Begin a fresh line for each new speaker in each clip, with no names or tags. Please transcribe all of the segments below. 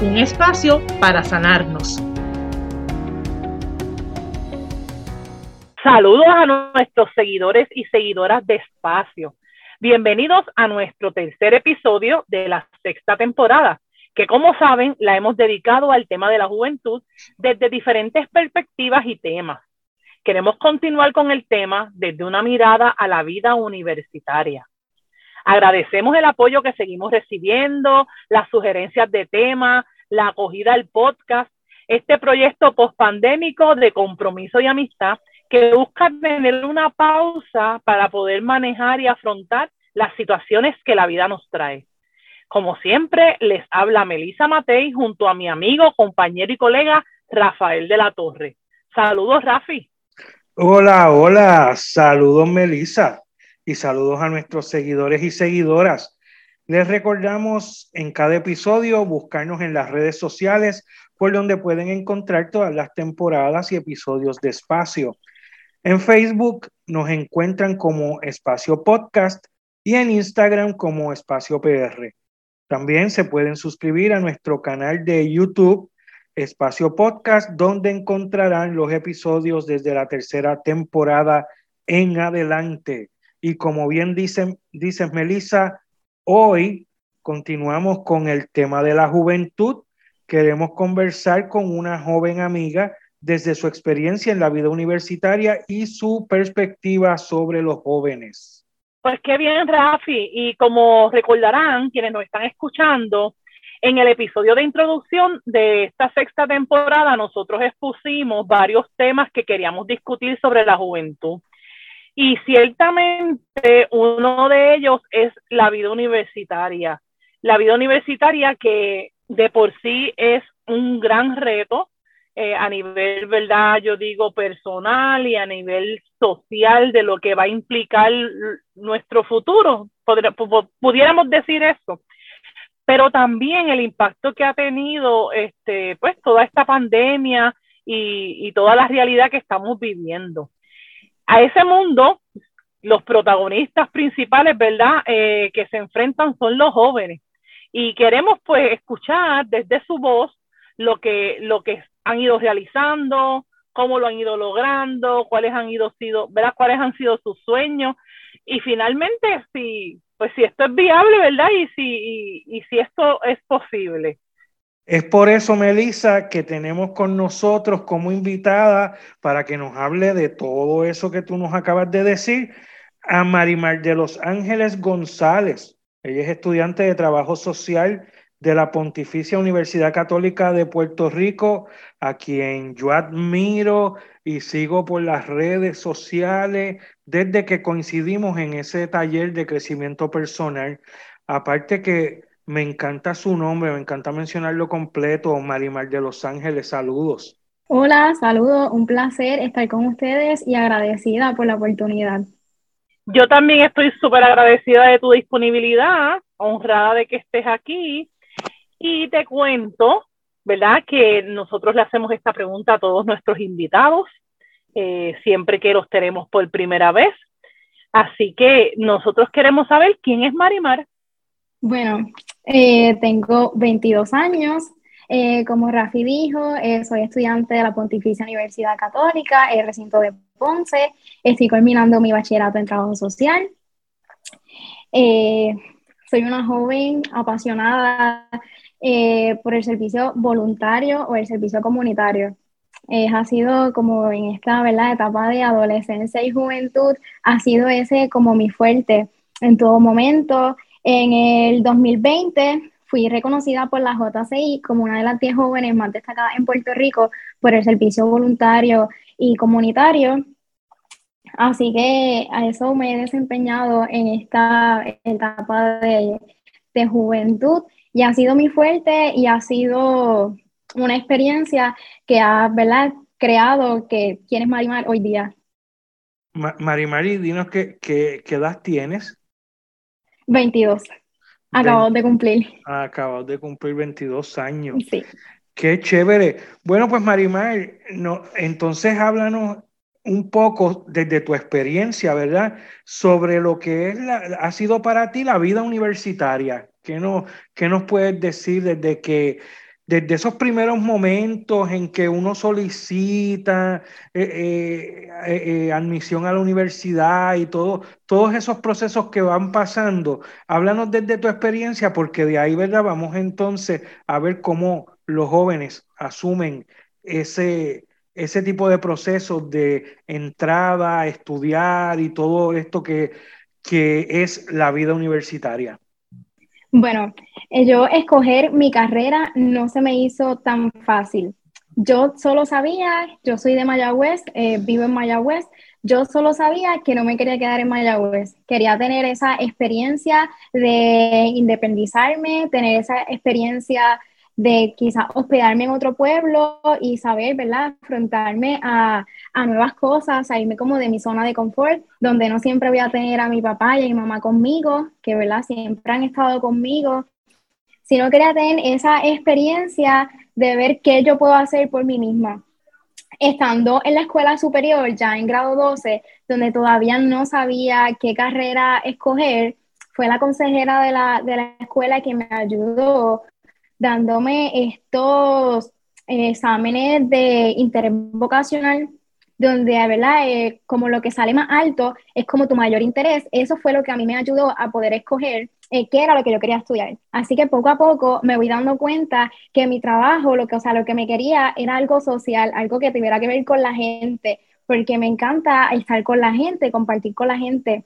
Un espacio para sanarnos. Saludos a nuestros seguidores y seguidoras de Espacio. Bienvenidos a nuestro tercer episodio de la sexta temporada, que como saben la hemos dedicado al tema de la juventud desde diferentes perspectivas y temas. Queremos continuar con el tema desde una mirada a la vida universitaria. Agradecemos el apoyo que seguimos recibiendo, las sugerencias de tema, la acogida al podcast, este proyecto pospandémico de compromiso y amistad que busca tener una pausa para poder manejar y afrontar las situaciones que la vida nos trae. Como siempre, les habla Melisa Matei junto a mi amigo, compañero y colega Rafael de la Torre. Saludos, Rafi.
Hola, hola, saludos, Melisa, y saludos a nuestros seguidores y seguidoras. Les recordamos en cada episodio buscarnos en las redes sociales por donde pueden encontrar todas las temporadas y episodios de espacio. En Facebook nos encuentran como Espacio Podcast y en Instagram como Espacio PR. También se pueden suscribir a nuestro canal de YouTube, Espacio Podcast, donde encontrarán los episodios desde la tercera temporada en adelante. Y como bien dicen, dices Melissa, hoy continuamos con el tema de la juventud. Queremos conversar con una joven amiga desde su experiencia en la vida universitaria y su perspectiva sobre los jóvenes.
Pues qué bien, Rafi. Y como recordarán quienes nos están escuchando, en el episodio de introducción de esta sexta temporada nosotros expusimos varios temas que queríamos discutir sobre la juventud. Y ciertamente uno de ellos es la vida universitaria. La vida universitaria que de por sí es un gran reto eh, a nivel, ¿verdad? Yo digo personal y a nivel social de lo que va a implicar nuestro futuro. pudiéramos decir eso. Pero también el impacto que ha tenido este, pues, toda esta pandemia y, y toda la realidad que estamos viviendo. A ese mundo, los protagonistas principales, ¿verdad?, eh, que se enfrentan son los jóvenes. Y queremos, pues, escuchar desde su voz lo que, lo que han ido realizando, cómo lo han ido logrando, cuáles han ido sido, ¿verdad? cuáles han sido sus sueños y finalmente si pues si esto es viable, ¿verdad? Y si y, si esto es posible.
Es por eso, Melissa, que tenemos con nosotros como invitada para que nos hable de todo eso que tú nos acabas de decir a Marimar de Los Ángeles González. Ella es estudiante de trabajo social de la Pontificia Universidad Católica de Puerto Rico, a quien yo admiro y sigo por las redes sociales desde que coincidimos en ese taller de crecimiento personal. Aparte que me encanta su nombre, me encanta mencionarlo completo, Marimar de Los Ángeles, saludos.
Hola, saludos, un placer estar con ustedes y agradecida por la oportunidad.
Yo también estoy súper agradecida de tu disponibilidad, honrada de que estés aquí y te cuento, ¿verdad? Que nosotros le hacemos esta pregunta a todos nuestros invitados, eh, siempre que los tenemos por primera vez. Así que nosotros queremos saber quién es Marimar.
Bueno, eh, tengo 22 años. Eh, como Rafi dijo, soy estudiante de la Pontificia Universidad Católica, el recinto de Ponce. Estoy culminando mi bachillerato en trabajo social. soy una joven apasionada eh, por el servicio voluntario o el servicio comunitario. Eh, ha sido como en esta ¿verdad? etapa de adolescencia y juventud, ha sido ese como mi fuerte en todo momento. En el 2020 fui reconocida por la JCI como una de las 10 jóvenes más destacadas en Puerto Rico por el servicio voluntario y comunitario. Así que a eso me he desempeñado en esta etapa de, de juventud y ha sido muy fuerte y ha sido una experiencia que ha, ¿verdad? creado que quién es Marimar hoy día.
Marimari, dinos qué, qué, edad tienes.
22. Acabo de cumplir.
Acabo de cumplir 22 años.
Sí.
Qué chévere. Bueno, pues Marimar, no, entonces háblanos un poco desde tu experiencia, ¿verdad? Sobre lo que es ha sido para ti la vida universitaria. ¿Qué, no, ¿Qué nos puedes decir desde que desde esos primeros momentos en que uno solicita eh, eh, eh, admisión a la universidad y todo, todos esos procesos que van pasando, háblanos desde tu experiencia, porque de ahí, ¿verdad? Vamos entonces a ver cómo los jóvenes asumen ese, ese tipo de procesos de entrada, estudiar y todo esto que, que es la vida universitaria.
Bueno, eh, yo escoger mi carrera no se me hizo tan fácil. Yo solo sabía, yo soy de Mayagüez, eh, vivo en Mayagüez, yo solo sabía que no me quería quedar en Mayagüez. Quería tener esa experiencia de independizarme, tener esa experiencia de quizás hospedarme en otro pueblo y saber, ¿verdad?, afrontarme a, a, nuevas cosas, salirme como de mi zona de confort, donde no siempre voy a tener a mi papá y a mi mamá conmigo, que, ¿verdad?, siempre han estado conmigo, sino quería tener esa experiencia de ver qué yo puedo hacer por mí misma. Estando en la escuela superior, ya en grado 12, donde todavía no sabía qué carrera escoger, fue la consejera de la, de la escuela que me ayudó dándome estos exámenes de interés vocacional, donde, ¿verdad? Eh, como lo que sale más alto es como tu mayor interés. Eso fue lo que a mí me ayudó a poder escoger eh, qué era lo que yo quería estudiar. Así que poco a poco me voy dando cuenta que mi trabajo, lo que, o sea, lo que me quería era algo social, algo que tuviera que ver con la gente, porque me encanta estar con la gente, compartir con la gente.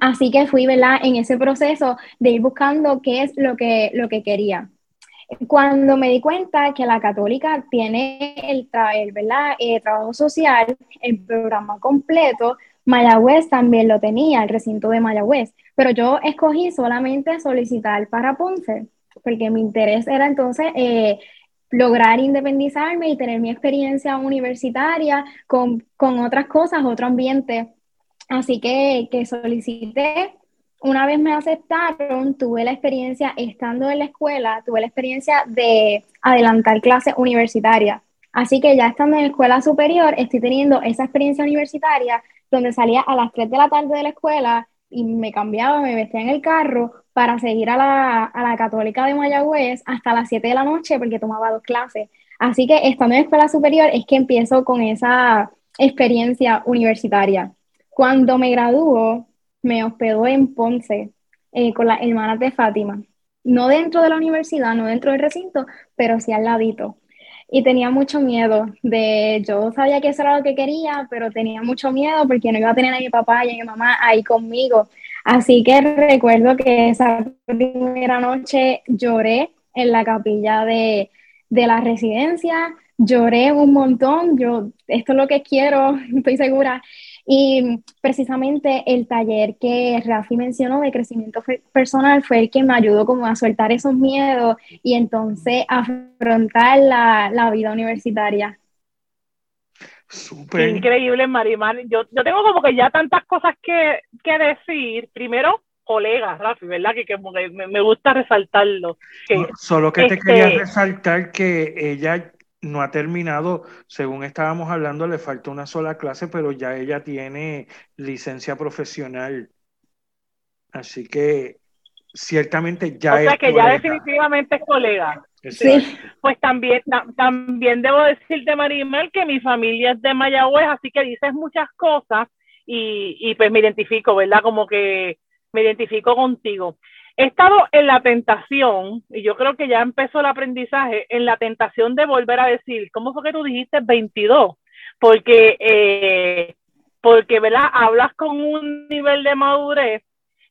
Así que fui, ¿verdad? En ese proceso de ir buscando qué es lo que, lo que quería. Cuando me di cuenta que la católica tiene el, ¿verdad? Eh, trabajo social, el programa completo, Mayagüez también lo tenía, el recinto de Mayagüez, pero yo escogí solamente solicitar para Ponce, porque mi interés era entonces eh, lograr independizarme y tener mi experiencia universitaria con, con otras cosas, otro ambiente. Así que, que solicité una vez me aceptaron, tuve la experiencia, estando en la escuela, tuve la experiencia de adelantar clases universitarias. Así que ya estando en la escuela superior, estoy teniendo esa experiencia universitaria donde salía a las 3 de la tarde de la escuela y me cambiaba, me vestía en el carro para seguir a la, a la Católica de Mayagüez hasta las 7 de la noche porque tomaba dos clases. Así que estando en la escuela superior es que empiezo con esa experiencia universitaria. Cuando me graduó, me hospedó en Ponce eh, con las hermanas de Fátima. No dentro de la universidad, no dentro del recinto, pero sí al ladito. Y tenía mucho miedo de, yo sabía que eso era lo que quería, pero tenía mucho miedo porque no iba a tener a mi papá y a mi mamá ahí conmigo. Así que recuerdo que esa primera noche lloré en la capilla de, de la residencia, lloré un montón, yo, esto es lo que quiero, estoy segura. Y precisamente el taller que Rafi mencionó de crecimiento personal fue el que me ayudó como a soltar esos miedos y entonces afrontar la, la vida universitaria.
Súper. Increíble, Marimar. Yo, yo tengo como que ya tantas cosas que, que decir. Primero, colega, Rafi, ¿verdad? Que, que me, me, gusta resaltarlo.
Solo que te quería este resaltar que ella no ha terminado, según estábamos hablando, le falta una sola clase, pero ya ella tiene licencia profesional. Así que ciertamente ya
o sea que ya definitivamente es colega. Sí. Pues también, también debo decirte, Marimel, que mi familia es de Mayagüez, así que dices muchas cosas y, y pues me identifico, ¿verdad? Como que me identifico contigo. He estado en la tentación, y yo creo que ya empezó el aprendizaje, en la tentación de volver a decir, ¿cómo fue que tú dijiste 22? Porque, eh, porque, ¿verdad? Hablas con un nivel de madurez,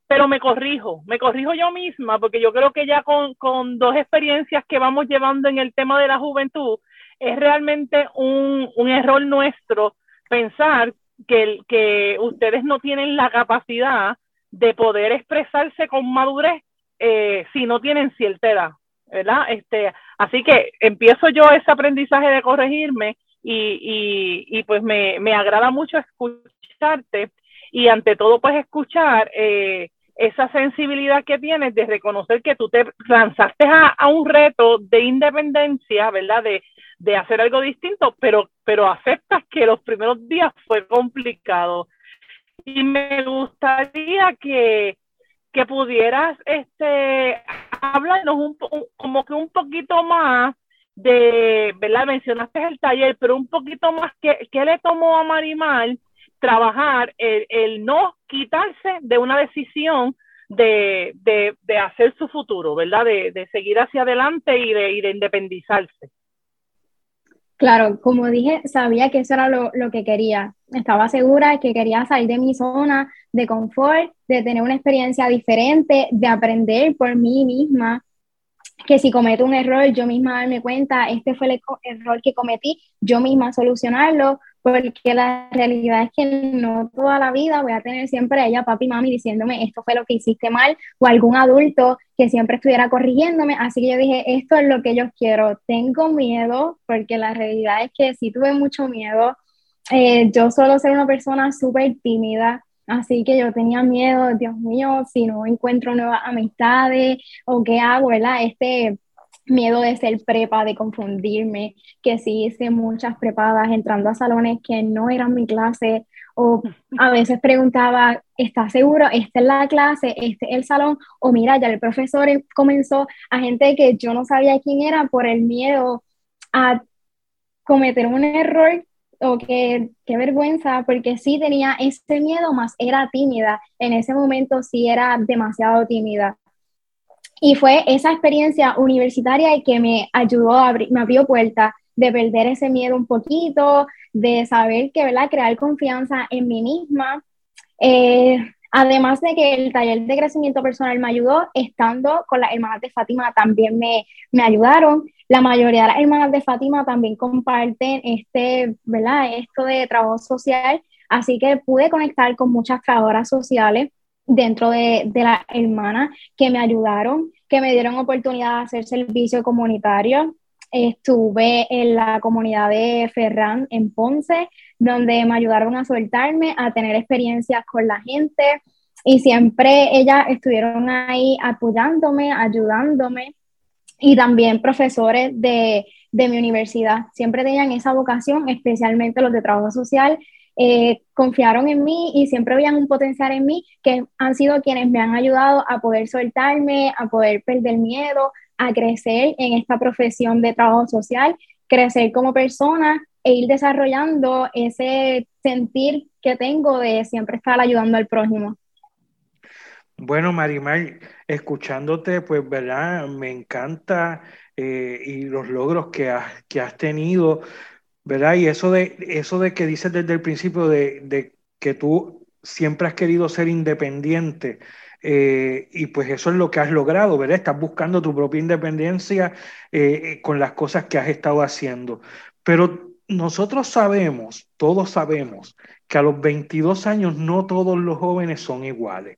pero me corrijo, me corrijo yo misma, porque yo creo que ya con, con dos experiencias que vamos llevando en el tema de la juventud, es realmente un, un error nuestro pensar que, que ustedes no tienen la capacidad de poder expresarse con madurez eh, si no tienen cierta edad. ¿verdad? Este, así que empiezo yo ese aprendizaje de corregirme y, y, pues me, me, agrada mucho escucharte y ante todo pues escuchar eh, esa sensibilidad que tienes de reconocer que tú te lanzaste a, a un reto de independencia, ¿verdad? De, de, hacer algo distinto, pero, pero aceptas que los primeros días fue complicado. Y me gustaría que, que pudieras este, hablarnos un, como que un poquito más de, ¿verdad? Mencionaste el taller, pero un poquito más, ¿qué, qué le tomó a Marimar trabajar el, el, no quitarse de una decisión de, de, de hacer su futuro, ¿verdad? De, de, seguir hacia adelante y de, y de independizarse.
Claro, como dije, sabía que eso era lo, lo, que quería. Estaba segura que quería salir de mi zona de confort, de tener una experiencia diferente, de aprender por mí misma, que si cometo un error, yo misma darme cuenta, este fue el error que cometí, yo misma solucionarlo, porque la realidad es que no toda la vida voy a tener siempre a ella, papi y mami, diciéndome esto fue lo que hiciste mal, o algún adulto que siempre estuviera corrigiéndome. Así que yo dije, esto es lo que yo quiero. Tengo miedo, porque la realidad es que sí tuve mucho miedo. Eh, yo suelo ser una persona súper tímida, Así que yo tenía miedo, Dios mío, si no encuentro nuevas amistades o qué hago, ¿verdad? Este miedo de ser prepa, de confundirme, que sí hice muchas prepadas entrando a salones que no eran mi clase, o a veces preguntaba, ¿estás seguro? ¿Esta es la clase? ¿Este es el salón? O mira, ya el profesor comenzó a gente que yo no sabía quién era por el miedo a cometer un error o que qué vergüenza, porque sí tenía ese miedo, más era tímida. En ese momento sí era demasiado tímida. Y fue esa experiencia universitaria que me ayudó, a abrir, me abrió puertas de perder ese miedo un poquito, de saber que, ¿verdad? Crear confianza en mí misma. Eh, además de que el taller de crecimiento personal me ayudó, estando con las hermanas de Fátima también me, me ayudaron. La mayoría de las hermanas de Fátima también comparten este, ¿verdad? Esto de trabajo social, así que pude conectar con muchas trabajadoras sociales dentro de, de las hermanas que me ayudaron, que me dieron oportunidad de hacer servicio comunitario. Estuve en la comunidad de Ferran en Ponce, donde me ayudaron a soltarme, a tener experiencias con la gente y siempre ellas estuvieron ahí apoyándome, ayudándome y también profesores de, de mi universidad. Siempre tenían esa vocación, especialmente los de trabajo social, eh, confiaron en mí y siempre veían un potencial en mí, que han sido quienes me han ayudado a poder soltarme, a poder perder miedo, a crecer en esta profesión de trabajo social, crecer como persona e ir desarrollando ese sentir que tengo de siempre estar ayudando al prójimo.
Bueno, Marimar, escuchándote, pues, ¿verdad? Me encanta eh, y los logros que has, que has tenido. ¿Verdad? Y eso de, eso de que dices desde el principio de, que tú siempre has querido ser independiente, eh, y pues eso es lo que has logrado, ¿verdad? Estás buscando tu propia independencia eh, eh, con las cosas que has estado haciendo. Pero nosotros sabemos, todos sabemos, que a los 22 años no todos los jóvenes son iguales.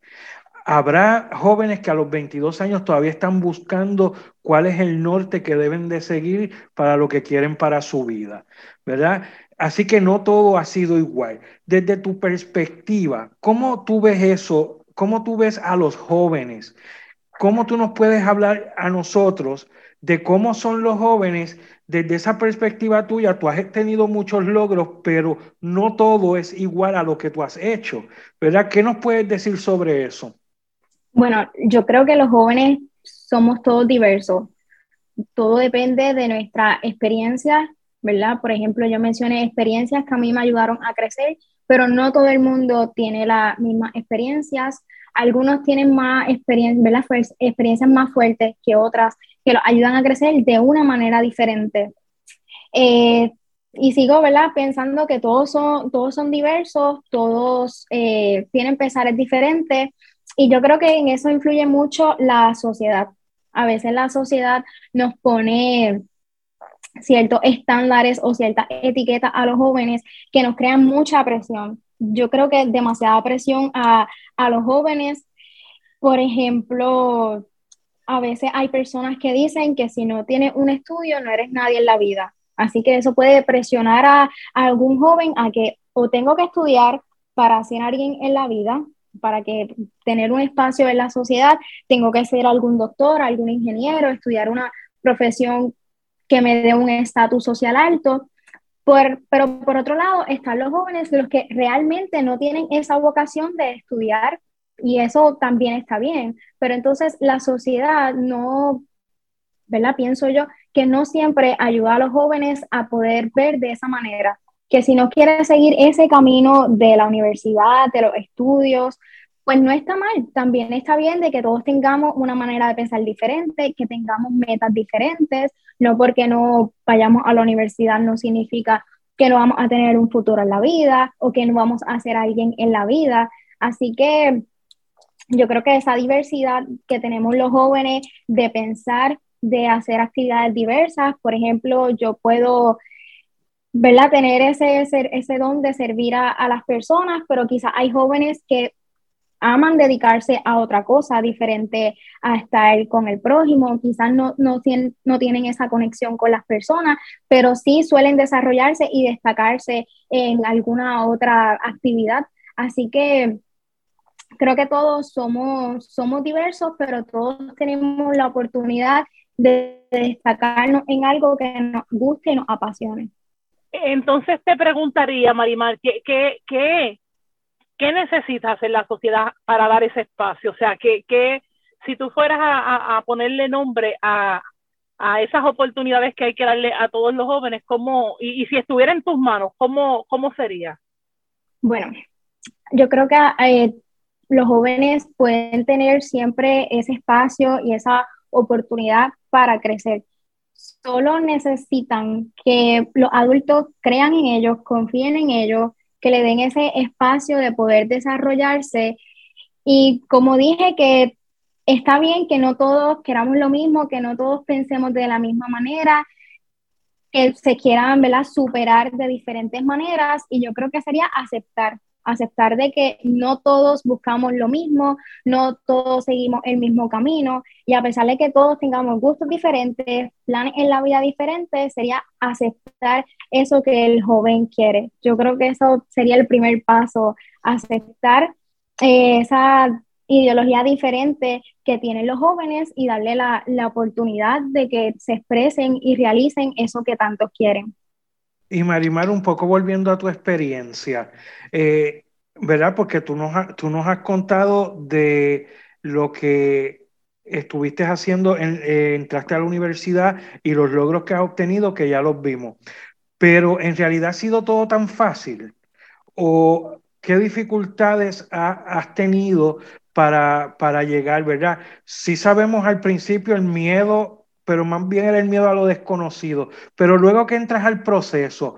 Habrá jóvenes que a los 22 años todavía están buscando cuál es el norte que deben de seguir para lo que quieren para su vida, ¿verdad? Así que no todo ha sido igual. Desde tu perspectiva, ¿cómo tú ves eso? ¿Cómo tú ves a los jóvenes? ¿Cómo tú nos puedes hablar a nosotros de cómo son los jóvenes desde esa perspectiva tuya? Tú has tenido muchos logros, pero no todo es igual a lo que tú has hecho, ¿verdad? ¿Qué nos puedes decir sobre eso?
Bueno, yo creo que los jóvenes somos todos diversos. Todo depende de nuestra experiencia, ¿verdad? Por ejemplo, yo mencioné experiencias que a mí me ayudaron a crecer, pero no todo el mundo tiene las mismas experiencias. Algunos tienen más experiencias, ¿verdad? experiencias más fuertes que otras que los ayudan a crecer de una manera diferente. Eh, y sigo, ¿verdad? Pensando que todos son, todos son diversos, todos eh, tienen pesares diferentes y yo creo que en eso influye mucho la sociedad. A veces la sociedad nos pone ciertos estándares o ciertas etiquetas a los jóvenes que nos crean mucha presión. Yo creo que demasiada presión a, a los jóvenes. Por ejemplo, a veces hay personas que dicen que si no tienes un estudio no eres nadie en la vida. Así que eso puede presionar a, algún joven a que o tengo que estudiar para ser alguien en la vida, para que tener un espacio en la sociedad, tengo que ser algún doctor, algún ingeniero, estudiar una profesión que me dé un estatus social alto. pero por otro lado están los jóvenes, los que realmente no tienen esa vocación de estudiar y eso también está bien, pero entonces la sociedad no, ¿verdad? Pienso yo que no siempre ayuda a los jóvenes a poder ver de esa manera, que si no quiere seguir ese camino de la universidad, de los estudios, pues no está mal, también está bien de que todos tengamos una manera de pensar diferente, que tengamos metas diferentes, no porque no vayamos a la universidad no significa que no vamos a tener un futuro en la vida o que no vamos a ser alguien en la vida. Así que yo creo que esa diversidad que tenemos los jóvenes de pensar, de hacer actividades diversas, por ejemplo, yo puedo ¿verdad? Tener ese, ese, ese don de servir a, a las personas, pero quizás hay jóvenes que aman dedicarse a otra cosa diferente a estar con el prójimo, quizás no, no, tienen, no tienen esa conexión con las personas, pero sí suelen desarrollarse y destacarse en alguna otra actividad. Así que creo que todos somos, somos diversos, pero todos tenemos la oportunidad de destacarnos en algo que nos guste y nos apasione.
Entonces te preguntaría, Marimar, ¿qué, qué, qué, qué necesitas en la sociedad para dar ese espacio? O sea, que, si tú fueras a, a, ponerle nombre a, a, esas oportunidades que hay que darle a todos los jóvenes, ¿cómo, y, y si estuviera en tus manos, ¿cómo, cómo sería?
Bueno, yo creo que eh, los jóvenes pueden tener siempre ese espacio y esa oportunidad para crecer. Solo necesitan que los adultos crean en ellos, confíen en ellos, que le den ese espacio de poder desarrollarse. Y como dije, que está bien que no todos queramos lo mismo, que no todos pensemos de la misma manera, que se quieran superar de diferentes maneras y yo creo que sería aceptar aceptar de que no todos buscamos lo mismo, no todos seguimos el mismo camino y a pesar de que todos tengamos gustos diferentes, planes en la vida diferentes, sería aceptar eso que el joven quiere. Yo creo que eso sería el primer paso, aceptar eh, esa ideología diferente que tienen los jóvenes y darle la, la oportunidad de que se expresen y realicen eso que tanto quieren.
Y Marimar, un poco volviendo a tu experiencia, eh, ¿verdad? Porque tú nos, tú nos has contado de lo que estuviste haciendo, en, eh, entraste a la universidad y los logros que has obtenido, que ya los vimos. Pero en realidad ha sido todo tan fácil. ¿O qué dificultades has tenido para, para llegar, verdad? Sí sabemos al principio el miedo pero más bien era el miedo a lo desconocido. Pero luego que entras al proceso,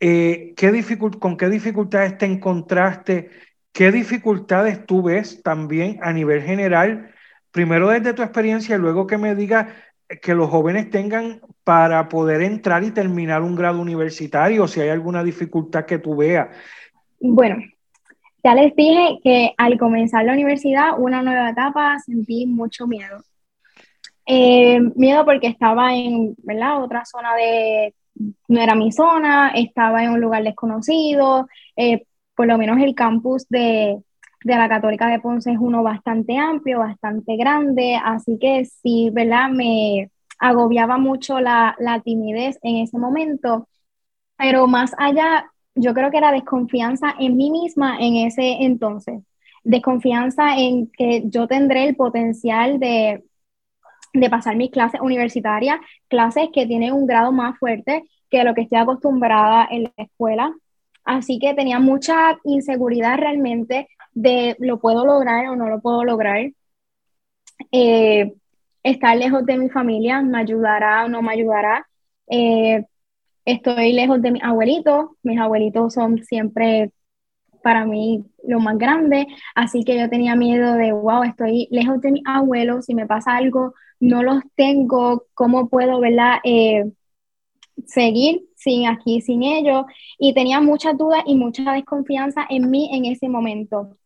eh, ¿qué ¿con qué dificultades te encontraste? ¿Qué dificultades tú ves también a nivel general? Primero desde tu experiencia y luego que me digas que los jóvenes tengan para poder entrar y terminar un grado universitario, si hay alguna dificultad que tú veas.
Bueno, ya les dije que al comenzar la universidad, una nueva etapa, sentí mucho miedo. Eh, miedo porque estaba en ¿verdad? otra zona de, no era mi zona, estaba en un lugar desconocido, eh, por lo menos el campus de, de, la Católica de Ponce es uno bastante amplio, bastante grande, así que sí, ¿verdad? Me agobiaba mucho la, la timidez en ese momento, pero más allá, yo creo que era desconfianza en mí misma en ese entonces desconfianza en que yo tendré el potencial de, de pasar mis clases universitarias, clases que tienen un grado más fuerte que lo que estoy acostumbrada en la escuela. Así que tenía mucha inseguridad realmente de lo puedo lograr o no lo puedo lograr. Eh, estar lejos de mi familia me ayudará o no me ayudará. Eh, estoy lejos de mis abuelitos. Mis abuelitos son siempre para mí lo más grande, así que yo tenía miedo de, wow, estoy lejos de mis abuelos, si me pasa algo, no los tengo, ¿cómo puedo, verdad? Eh, seguir sin aquí, sin ellos, y tenía muchas dudas y mucha desconfianza en mí en ese momento.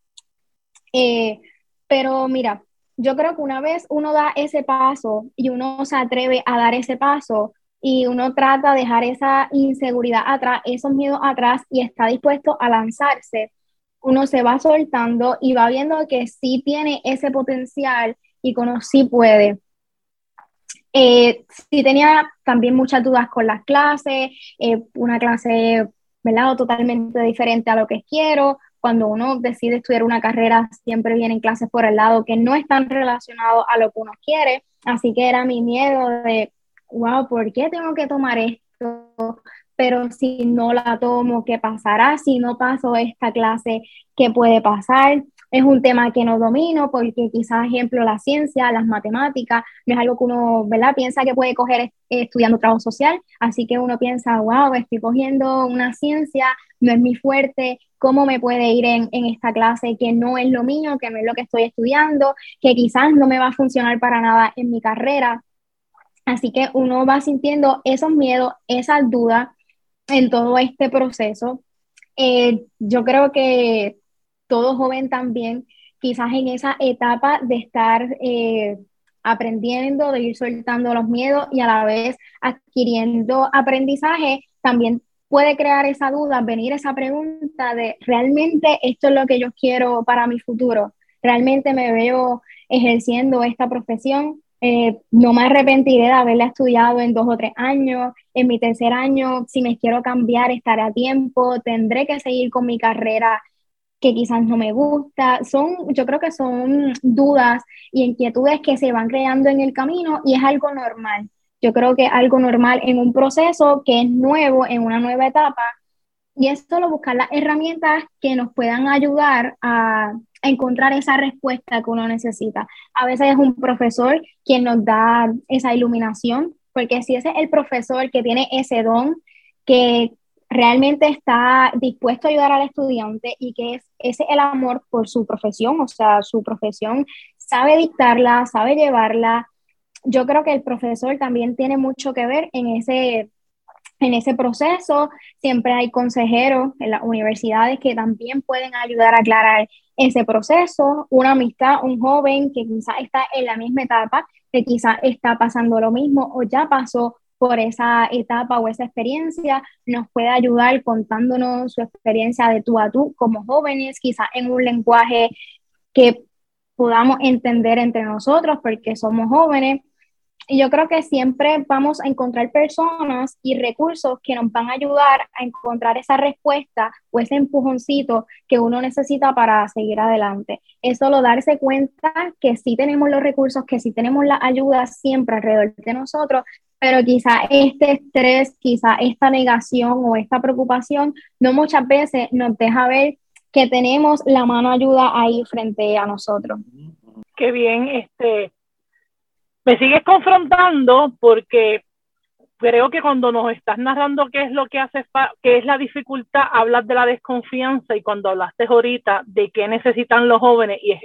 Eh, pero mira, yo creo que una vez uno da ese paso y uno se atreve a dar ese paso y uno trata de dejar esa inseguridad atrás, esos miedos atrás y está dispuesto a lanzarse, uno se va soltando y va viendo que sí tiene ese potencial y que sí puede. Eh, sí tenía también muchas dudas con las clases, eh, una clase, ¿verdad? totalmente diferente a lo que quiero. Cuando uno decide estudiar una carrera, siempre vienen clases por el lado que no están relacionados a lo que uno quiere. Así que era mi miedo de, wow, ¿por qué tengo que tomar esto? Pero si no la tomo, ¿qué pasará? Si no paso esta clase, ¿qué puede pasar? Es un tema que no domino porque quizás, ejemplo, la ciencia, las matemáticas, no es algo que uno, ¿verdad? Piensa que puede coger estudiando trabajo social, así que uno piensa, wow, estoy cogiendo una ciencia, no es mi fuerte, ¿cómo me puede ir en, en esta clase que no es lo mío, que no es lo que estoy estudiando, que quizás no me va a funcionar para nada en mi carrera? Así que uno va sintiendo esos miedos, esas dudas en todo este proceso. Eh, yo creo que todo joven también, quizás en esa etapa de estar eh, aprendiendo, de ir soltando los miedos y a la vez adquiriendo aprendizaje, también puede crear esa duda, venir esa pregunta de, ¿realmente esto es lo que yo quiero para mi futuro? ¿Realmente me veo ejerciendo esta profesión? Eh, no me arrepentiré de haberla estudiado en dos o tres años. En mi tercer año, si me quiero cambiar, estaré a tiempo. Tendré que seguir con mi carrera que quizás no me gusta. Son, yo creo que son dudas y inquietudes que se van creando en el camino y es algo normal. Yo creo que es algo normal en un proceso que es nuevo, en una nueva etapa. Y es solo buscar las herramientas que nos puedan ayudar a, encontrar esa respuesta que uno necesita. A veces es un profesor quien nos da esa iluminación, porque si ese es el profesor que tiene ese don, que realmente está dispuesto a ayudar al estudiante y que es, ese el amor por su profesión, o sea, su profesión sabe dictarla, sabe llevarla. Yo creo que el profesor también tiene mucho que ver en ese, en ese proceso. Siempre hay consejeros en las universidades que también pueden ayudar a aclarar ese proceso. Una amistad, un joven que quizás está en la misma etapa, que quizás está pasando lo mismo o ya pasó por esa etapa o esa experiencia, nos puede ayudar contándonos su experiencia de tú a tú como jóvenes, quizás en un lenguaje que podamos entender entre nosotros porque somos jóvenes. Y yo creo que siempre vamos a encontrar personas y recursos que nos van a ayudar a encontrar esa respuesta o ese empujoncito que uno necesita para seguir adelante. Es solo darse cuenta que sí tenemos los recursos, que sí tenemos la ayuda siempre alrededor de nosotros, pero quizá este estrés, quizá esta negación o esta preocupación no muchas veces nos deja ver que tenemos la mano ayuda ahí frente a nosotros.
Qué bien, este, me sigues confrontando porque creo que cuando nos estás narrando qué es lo que hace, qué es la dificultad, hablas de la desconfianza y cuando hablaste ahorita de qué necesitan los jóvenes y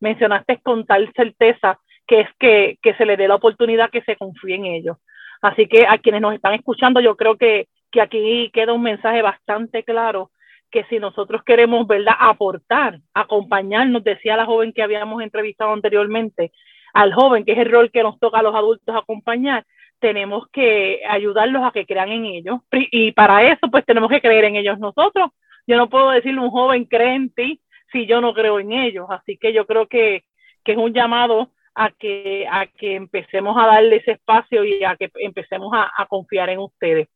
mencionaste con tal certeza que es que, que se le dé la oportunidad que se confíe en ellos. Así que a quienes nos están escuchando, yo creo que, que aquí queda un mensaje bastante claro que si nosotros queremos, ¿verdad?, aportar, acompañarnos, decía la joven que habíamos entrevistado anteriormente, al joven, que es el rol que nos toca a los adultos acompañar, tenemos que ayudarlos a que crean en ellos. Y para eso, pues tenemos que creer en ellos nosotros. Yo no puedo decirle a un joven, cree en ti, si yo no creo en ellos. Así que yo creo que, que es un llamado a que, a que empecemos a darle ese espacio y a que empecemos a, confiar en ustedes.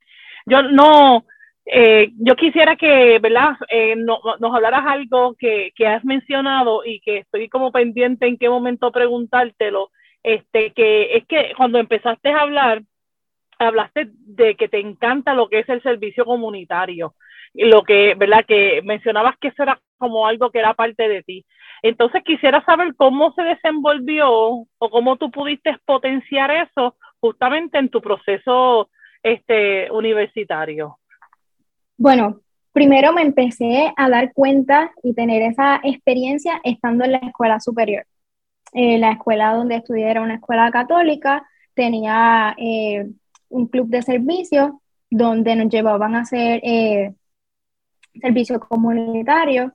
Yo no, eh, yo quisiera que, ¿verdad? Eh, no, nos hablaras algo que, que, has mencionado y que estoy como pendiente en qué momento preguntártelo, este, que es que cuando empezaste a hablar, hablaste de que te encanta lo que es el servicio comunitario, y lo que, ¿verdad? Que mencionabas que eso era como algo que era parte de ti. Entonces quisiera saber cómo se desenvolvió o cómo tú pudiste potenciar eso justamente en tu proceso este, universitario.
Bueno, primero me empecé a dar cuenta y tener esa experiencia estando en la escuela superior. Eh, la escuela donde estudié era una escuela católica, tenía eh, un club de servicio donde nos llevaban a hacer eh, servicio comunitario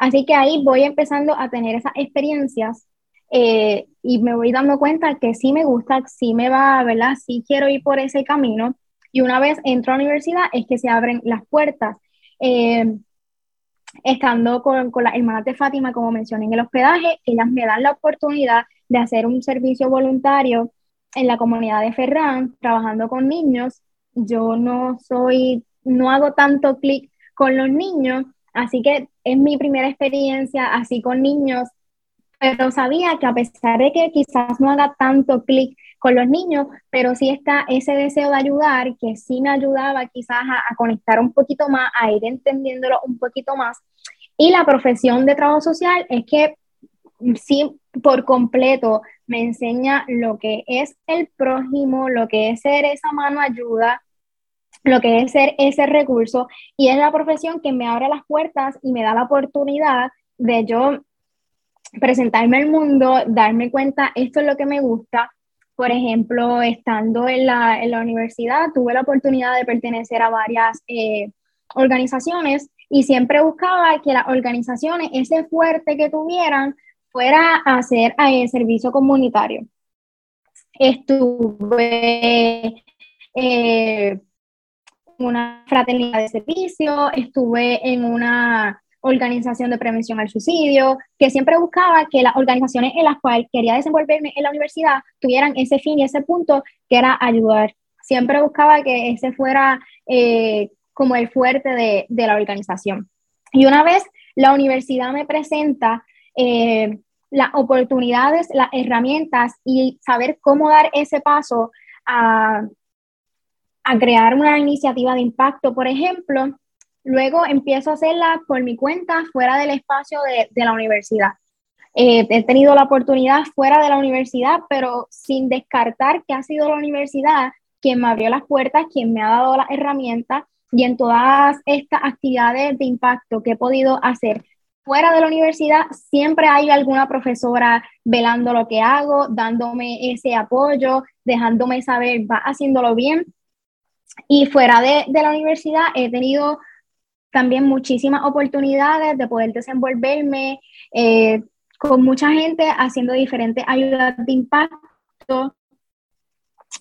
Así que ahí voy empezando a tener esas experiencias eh, y me voy dando cuenta que sí me gusta, sí me va, ¿verdad? Sí quiero ir por ese camino. Y una vez entro a la universidad es que se abren las puertas. Eh, estando con, con las hermanas de Fátima, como mencioné en el hospedaje, ellas me dan la oportunidad de hacer un servicio voluntario en la comunidad de Ferran, trabajando con niños. Yo no soy, no hago tanto clic con los niños, así que es mi primera experiencia así con niños, pero sabía que a pesar de que quizás no haga tanto clic con los niños, pero sí está ese deseo de ayudar, que sí me ayudaba quizás a, conectar un poquito más, a ir entendiéndolo un poquito más. Y la profesión de trabajo social es que sí, por completo, me enseña lo que es el prójimo, lo que es ser esa mano ayuda, lo que es ser ese recurso, y es la profesión que me abre las puertas y me da la oportunidad de yo presentarme al mundo, darme cuenta, esto es lo que me gusta, por ejemplo, estando en la, en la universidad, tuve la oportunidad de pertenecer a varias eh, organizaciones y siempre buscaba que las organizaciones, ese fuerte que tuvieran, fuera a hacer el servicio comunitario. Estuve en eh, una fraternidad de servicio, estuve en una organización de prevención al suicidio, que siempre buscaba que las organizaciones en las cuales quería desenvolverme en la universidad tuvieran ese fin y ese punto que era ayudar. Siempre buscaba que ese fuera eh, como el fuerte de, de, la organización. Y una vez la universidad me presenta eh, las oportunidades, las herramientas y saber cómo dar ese paso a, a crear una iniciativa de impacto, por ejemplo, Luego empiezo a hacerla por mi cuenta fuera del espacio de, la universidad. Eh, he tenido la oportunidad fuera de la universidad, pero sin descartar que ha sido la universidad quien me abrió las puertas, quien me ha dado las herramientas y en todas estas actividades de impacto que he podido hacer fuera de la universidad, siempre hay alguna profesora velando lo que hago, dándome ese apoyo, dejándome saber, va haciéndolo bien. Y fuera de, de la universidad he tenido también muchísimas oportunidades de poder desenvolverme eh, con mucha gente haciendo diferentes ayudas de impacto,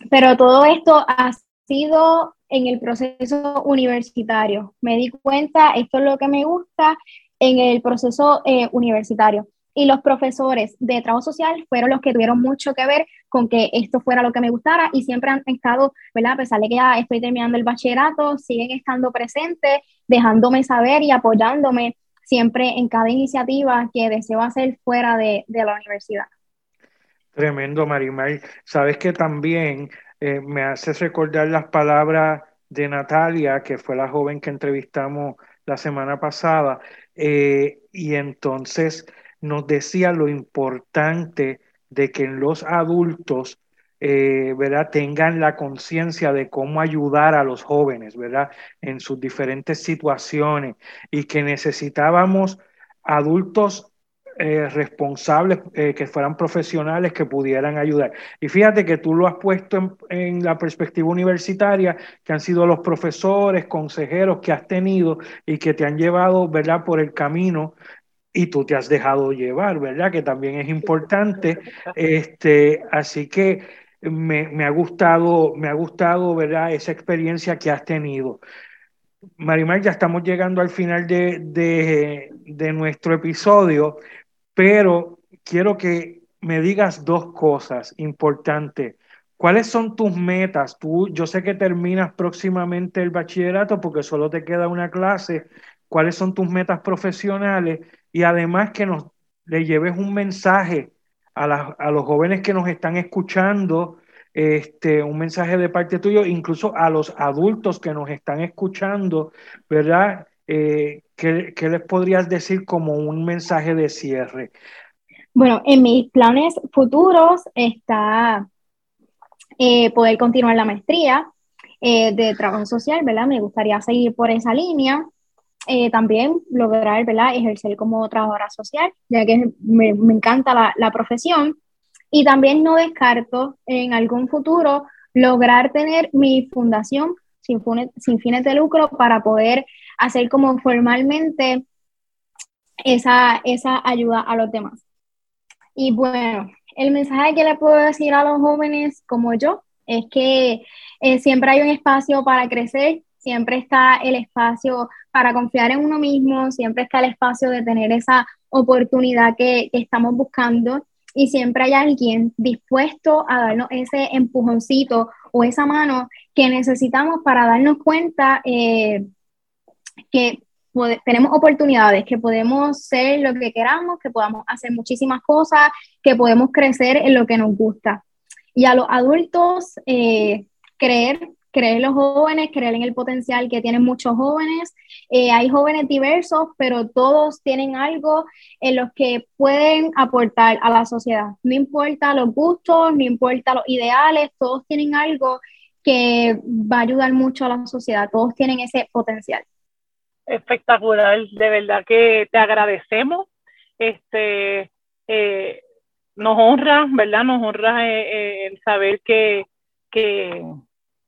pero todo esto ha sido en el proceso universitario. Me di cuenta, esto es lo que me gusta en el proceso eh, universitario y los profesores de trabajo social fueron los que tuvieron mucho que ver con que esto fuera lo que me gustara y siempre han estado, ¿verdad? A pesar de que ya estoy terminando el bachillerato, siguen estando presentes, dejándome saber y apoyándome siempre en cada iniciativa que deseo hacer fuera de, de la universidad.
Tremendo, Marimar. Sabes que también eh, me haces recordar las palabras de Natalia, que fue la joven que entrevistamos la semana pasada, eh, y entonces nos decía lo importante de que los adultos eh, ¿verdad? tengan la conciencia de cómo ayudar a los jóvenes ¿verdad? en sus diferentes situaciones y que necesitábamos adultos eh, responsables, eh, que fueran profesionales, que pudieran ayudar. Y fíjate que tú lo has puesto en, en, la perspectiva universitaria, que han sido los profesores, consejeros que has tenido y que te han llevado, ¿verdad?, por el camino y tú te has dejado llevar, ¿verdad? Que también es importante. Este, así que me, me, ha gustado, me ha gustado, ¿verdad? Esa experiencia que has tenido. Marimar, ya estamos llegando al final de, de, de nuestro episodio, pero quiero que me digas dos cosas importantes. ¿Cuáles son tus metas? Tú, yo sé que terminas próximamente el bachillerato porque solo te queda una clase. ¿Cuáles son tus metas profesionales? Y además que nos le lleves un mensaje a, a los jóvenes que nos están escuchando, este, un mensaje de parte tuyo, incluso a los adultos que nos están escuchando, ¿verdad? Eh, ¿qué, ¿qué, les podrías decir como un mensaje de cierre?
Bueno, en mis planes futuros está eh, poder continuar la maestría eh, de trabajo social, ¿verdad? Me gustaría seguir por esa línea. Eh, también lograr ¿verdad? ejercer como trabajadora social, ya que me, me encanta la, la, profesión. Y también no descarto en algún futuro lograr tener mi fundación sin, sin fines de lucro para poder hacer como formalmente esa, esa ayuda a los demás. Y bueno, el mensaje que le puedo decir a los jóvenes como yo es que eh, siempre hay un espacio para crecer, siempre está el espacio para confiar en uno mismo, siempre está el espacio de tener esa oportunidad que, estamos buscando y siempre hay alguien dispuesto a darnos ese empujoncito o esa mano que necesitamos para darnos cuenta eh, que tenemos oportunidades, que podemos ser lo que queramos, que podamos hacer muchísimas cosas, que podemos crecer en lo que nos gusta. Y a los adultos, eh, creer, creer en los jóvenes, creer en el potencial que tienen muchos jóvenes. Eh, hay jóvenes diversos, pero todos tienen algo en los que pueden aportar a la sociedad. No importa los gustos, no importa los ideales, todos tienen algo que va a ayudar mucho a la sociedad, todos tienen ese potencial
espectacular, de verdad que te agradecemos. Este, eh, nos honra, ¿verdad? Nos honra eh, el saber que, que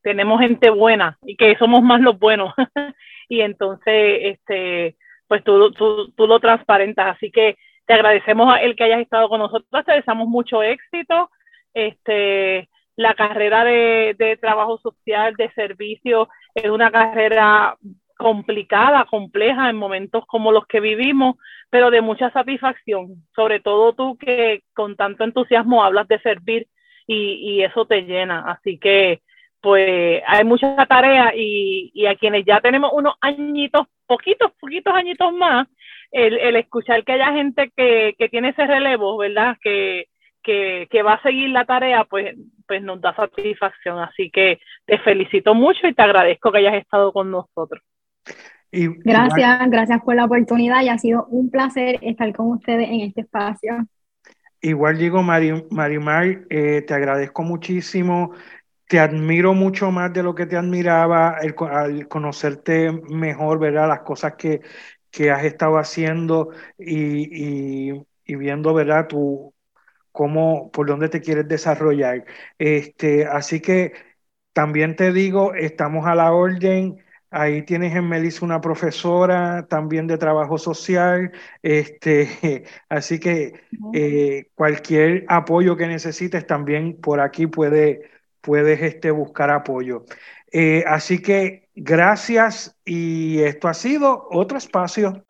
tenemos gente buena y que somos más los buenos. y entonces, este, pues tú, tú, tú lo transparentas. Así que te agradecemos a el que hayas estado con nosotros, te deseamos mucho éxito. Este, la carrera de, de trabajo social, de servicio, es una carrera complicada, compleja en momentos como los que vivimos, pero de mucha satisfacción, sobre todo tú que con tanto entusiasmo hablas de servir y, eso te llena. Así que pues hay mucha tarea y, y, a quienes ya tenemos unos añitos, poquitos, poquitos añitos más, el, el escuchar que haya gente que, que tiene ese relevo, ¿verdad? Que, que, que, va a seguir la tarea, pues, pues nos da satisfacción. Así que te felicito mucho y te agradezco que hayas estado con nosotros
gracias, gracias por la oportunidad y ha sido un placer estar con ustedes en este espacio.
Igual digo, Marimar, eh, te agradezco muchísimo, te admiro mucho más de lo que te admiraba al conocerte mejor, ¿verdad? Las cosas que, que has estado haciendo y, y, y viendo, ¿verdad? Tu, cómo, por dónde te quieres desarrollar. Este, así que también te digo, estamos a la orden Ahí tienes en Melissa una profesora también de trabajo social, este, así que eh, cualquier apoyo que necesites también por aquí puede, puedes este, buscar apoyo. Eh, así que gracias y esto ha sido otro espacio.